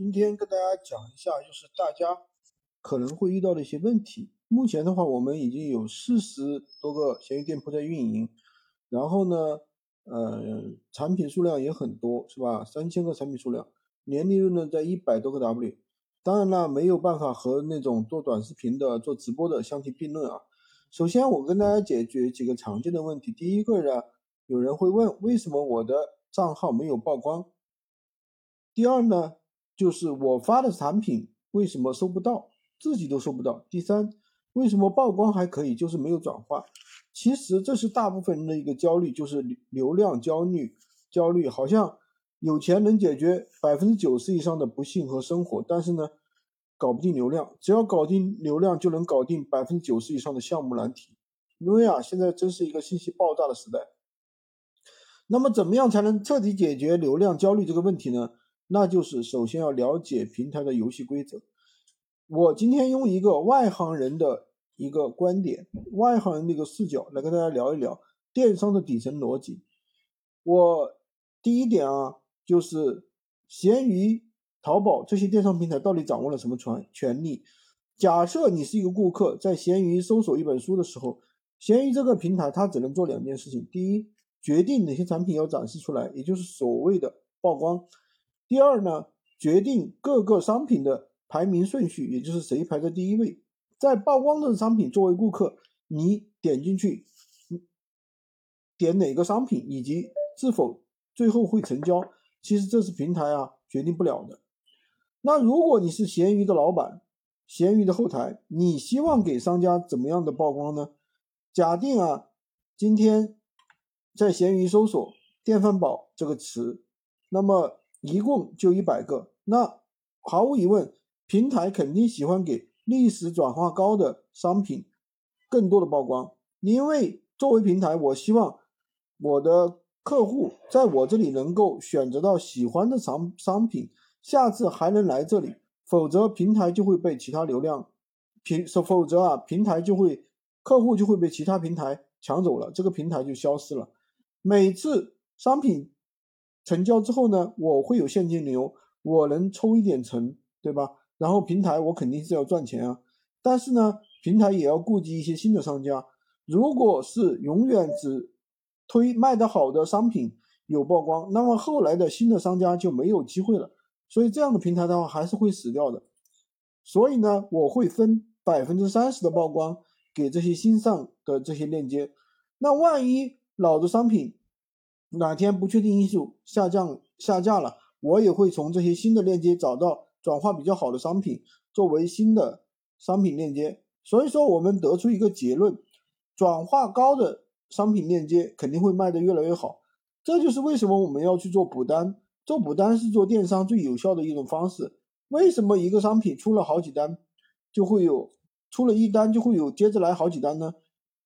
今天跟大家讲一下，就是大家可能会遇到的一些问题。目前的话，我们已经有四十多个闲鱼店铺在运营，然后呢，呃，产品数量也很多，是吧？三千个产品数量，年利润呢在一百多个 W。当然了，没有办法和那种做短视频的、做直播的相提并论啊。首先，我跟大家解决几个常见的问题。第一个呢，有人会问，为什么我的账号没有曝光？第二呢，就是我发的产品为什么收不到，自己都收不到。第三，为什么曝光还可以，就是没有转化？其实这是大部分人的一个焦虑，就是流量焦虑。焦虑好像有钱能解决百分之九十以上的不幸和生活，但是呢，搞不定流量。只要搞定流量，就能搞定百分之九十以上的项目难题。因为啊，现在真是一个信息爆炸的时代。那么，怎么样才能彻底解决流量焦虑这个问题呢？那就是首先要了解平台的游戏规则。我今天用一个外行人的一个观点，外行人的一个视角来跟大家聊一聊电商的底层逻辑。我第一点啊，就是闲鱼、淘宝这些电商平台到底掌握了什么权权利？假设你是一个顾客，在闲鱼搜索一本书的时候，闲鱼这个平台它只能做两件事情：第一，决定哪些产品要展示出来，也就是所谓的曝光。第二呢，决定各个商品的排名顺序，也就是谁排在第一位。在曝光的商品，作为顾客，你点进去，点哪个商品以及是否最后会成交，其实这是平台啊决定不了的。那如果你是闲鱼的老板，闲鱼的后台，你希望给商家怎么样的曝光呢？假定啊，今天在闲鱼搜索“电饭煲”这个词，那么。一共就一百个，那毫无疑问，平台肯定喜欢给历史转化高的商品更多的曝光，因为作为平台，我希望我的客户在我这里能够选择到喜欢的商商品，下次还能来这里，否则平台就会被其他流量平，否则啊，平台就会客户就会被其他平台抢走了，这个平台就消失了。每次商品。成交之后呢，我会有现金流，我能抽一点成，对吧？然后平台我肯定是要赚钱啊，但是呢，平台也要顾及一些新的商家。如果是永远只推卖的好的商品有曝光，那么后来的新的商家就没有机会了。所以这样的平台的话还是会死掉的。所以呢，我会分百分之三十的曝光给这些新上的这些链接。那万一老的商品，哪天不确定因素下降下架了，我也会从这些新的链接找到转化比较好的商品作为新的商品链接。所以说，我们得出一个结论：转化高的商品链接肯定会卖得越来越好。这就是为什么我们要去做补单。做补单是做电商最有效的一种方式。为什么一个商品出了好几单，就会有出了一单就会有接着来好几单呢？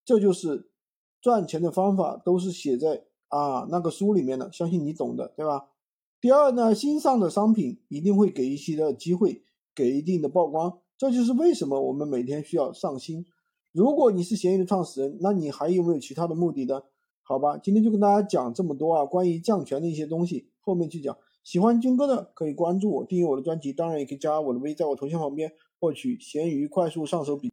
这就是赚钱的方法，都是写在。啊，那个书里面的，相信你懂的，对吧？第二呢，新上的商品一定会给一些的机会，给一定的曝光，这就是为什么我们每天需要上新。如果你是闲鱼的创始人，那你还有没有其他的目的呢？好吧，今天就跟大家讲这么多啊，关于降权的一些东西，后面去讲。喜欢军哥的可以关注我，订阅我的专辑，当然也可以加我的微，在我头像旁边获取闲鱼快速上手笔。